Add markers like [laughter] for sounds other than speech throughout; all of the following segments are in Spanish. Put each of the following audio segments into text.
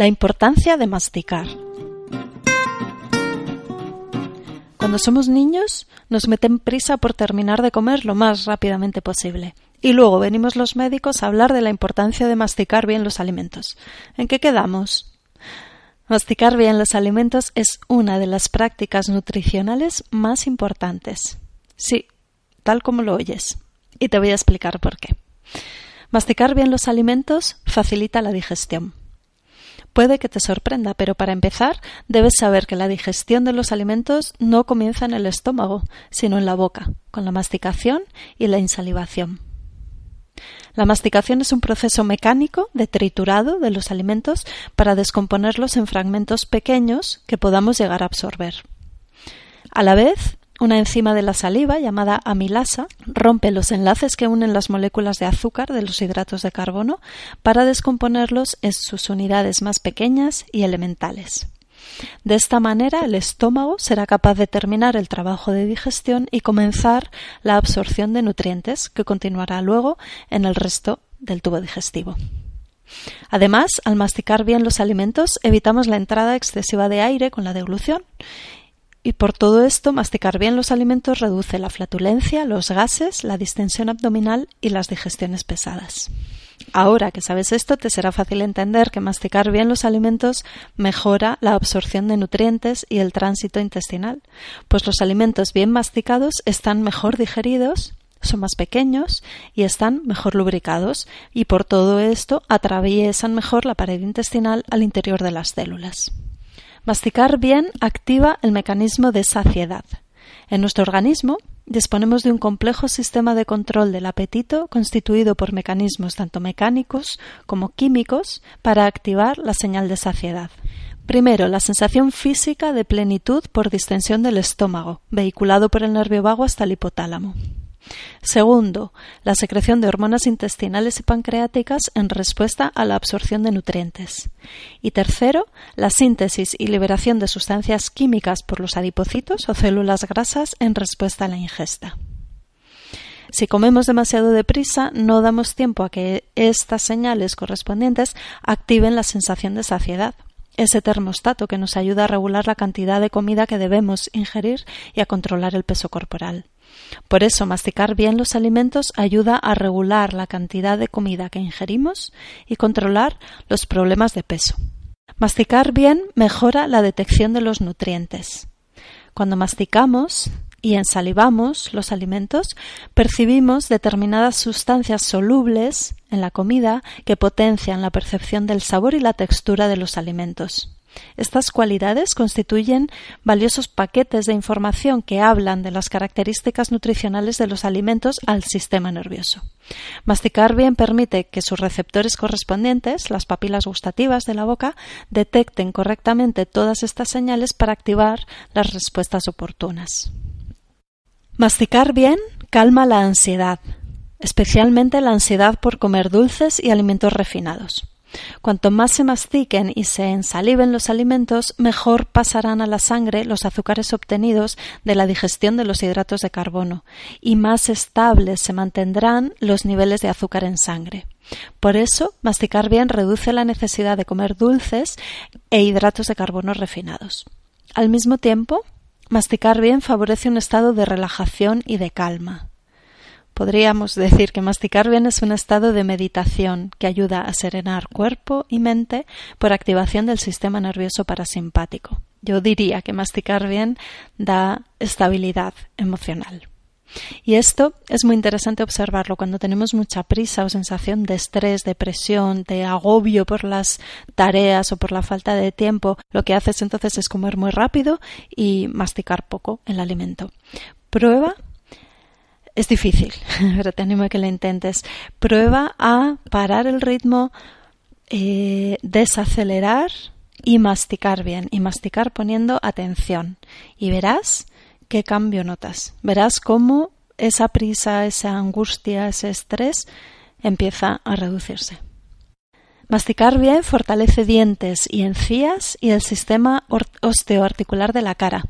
La importancia de masticar. Cuando somos niños, nos meten prisa por terminar de comer lo más rápidamente posible. Y luego venimos los médicos a hablar de la importancia de masticar bien los alimentos. ¿En qué quedamos? Masticar bien los alimentos es una de las prácticas nutricionales más importantes. Sí, tal como lo oyes. Y te voy a explicar por qué. Masticar bien los alimentos facilita la digestión. Puede que te sorprenda, pero para empezar debes saber que la digestión de los alimentos no comienza en el estómago, sino en la boca, con la masticación y la insalivación. La masticación es un proceso mecánico de triturado de los alimentos para descomponerlos en fragmentos pequeños que podamos llegar a absorber. A la vez, una enzima de la saliva llamada amilasa rompe los enlaces que unen las moléculas de azúcar de los hidratos de carbono para descomponerlos en sus unidades más pequeñas y elementales. De esta manera, el estómago será capaz de terminar el trabajo de digestión y comenzar la absorción de nutrientes, que continuará luego en el resto del tubo digestivo. Además, al masticar bien los alimentos, evitamos la entrada excesiva de aire con la deglución y por todo esto, masticar bien los alimentos reduce la flatulencia, los gases, la distensión abdominal y las digestiones pesadas. Ahora que sabes esto, te será fácil entender que masticar bien los alimentos mejora la absorción de nutrientes y el tránsito intestinal, pues los alimentos bien masticados están mejor digeridos, son más pequeños y están mejor lubricados, y por todo esto atraviesan mejor la pared intestinal al interior de las células. Masticar bien activa el mecanismo de saciedad. En nuestro organismo disponemos de un complejo sistema de control del apetito constituido por mecanismos tanto mecánicos como químicos para activar la señal de saciedad. Primero, la sensación física de plenitud por distensión del estómago, vehiculado por el nervio vago hasta el hipotálamo. Segundo, la secreción de hormonas intestinales y pancreáticas en respuesta a la absorción de nutrientes. Y tercero, la síntesis y liberación de sustancias químicas por los adipocitos o células grasas en respuesta a la ingesta. Si comemos demasiado deprisa, no damos tiempo a que estas señales correspondientes activen la sensación de saciedad, ese termostato que nos ayuda a regular la cantidad de comida que debemos ingerir y a controlar el peso corporal. Por eso, masticar bien los alimentos ayuda a regular la cantidad de comida que ingerimos y controlar los problemas de peso. Masticar bien mejora la detección de los nutrientes. Cuando masticamos y ensalivamos los alimentos, percibimos determinadas sustancias solubles en la comida que potencian la percepción del sabor y la textura de los alimentos. Estas cualidades constituyen valiosos paquetes de información que hablan de las características nutricionales de los alimentos al sistema nervioso. Masticar bien permite que sus receptores correspondientes, las papilas gustativas de la boca, detecten correctamente todas estas señales para activar las respuestas oportunas. Masticar bien calma la ansiedad, especialmente la ansiedad por comer dulces y alimentos refinados. Cuanto más se mastiquen y se ensaliven los alimentos, mejor pasarán a la sangre los azúcares obtenidos de la digestión de los hidratos de carbono, y más estables se mantendrán los niveles de azúcar en sangre. Por eso, masticar bien reduce la necesidad de comer dulces e hidratos de carbono refinados. Al mismo tiempo, masticar bien favorece un estado de relajación y de calma. Podríamos decir que masticar bien es un estado de meditación que ayuda a serenar cuerpo y mente por activación del sistema nervioso parasimpático. Yo diría que masticar bien da estabilidad emocional. Y esto es muy interesante observarlo cuando tenemos mucha prisa o sensación de estrés, de presión, de agobio por las tareas o por la falta de tiempo. Lo que haces entonces es comer muy rápido y masticar poco el alimento. Prueba Es difícil, [laughs] pero te animo a que lo intentes. Prueba a parar el ritmo, eh, desacelerar y masticar bien. Y masticar poniendo atención. Y verás qué cambio notas. Verás cómo esa prisa, esa angustia, ese estrés empieza a reducirse. Masticar bien fortalece dientes y encías y el sistema osteoarticular de la cara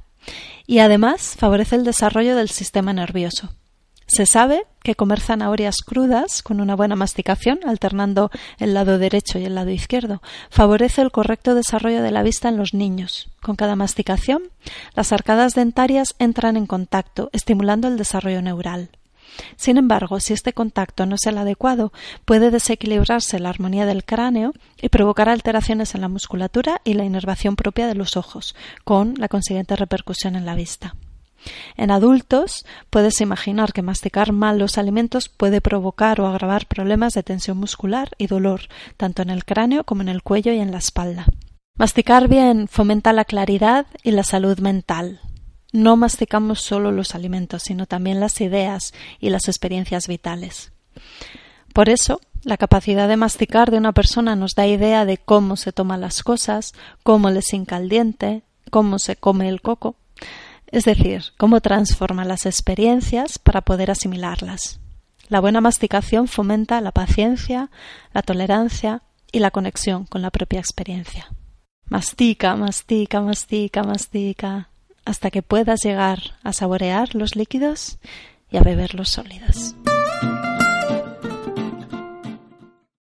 y además favorece el desarrollo del sistema nervioso. Se sabe que comer zanahorias crudas con una buena masticación, alternando el lado derecho y el lado izquierdo, favorece el correcto desarrollo de la vista en los niños. Con cada masticación, las arcadas dentarias entran en contacto, estimulando el desarrollo neural. Sin embargo, si este contacto no es el adecuado, puede desequilibrarse la armonía del cráneo y provocar alteraciones en la musculatura y la inervación propia de los ojos, con la consiguiente repercusión en la vista. En adultos, puedes imaginar que masticar mal los alimentos puede provocar o agravar problemas de tensión muscular y dolor, tanto en el cráneo como en el cuello y en la espalda. Masticar bien fomenta la claridad y la salud mental. No masticamos solo los alimentos, sino también las ideas y las experiencias vitales. Por eso, la capacidad de masticar de una persona nos da idea de cómo se toman las cosas, cómo le hinca el diente, cómo se come el coco, es decir, cómo transforma las experiencias para poder asimilarlas. La buena masticación fomenta la paciencia, la tolerancia y la conexión con la propia experiencia. Mastica, mastica, mastica, mastica, hasta que puedas llegar a saborear los líquidos y a beber los sólidos.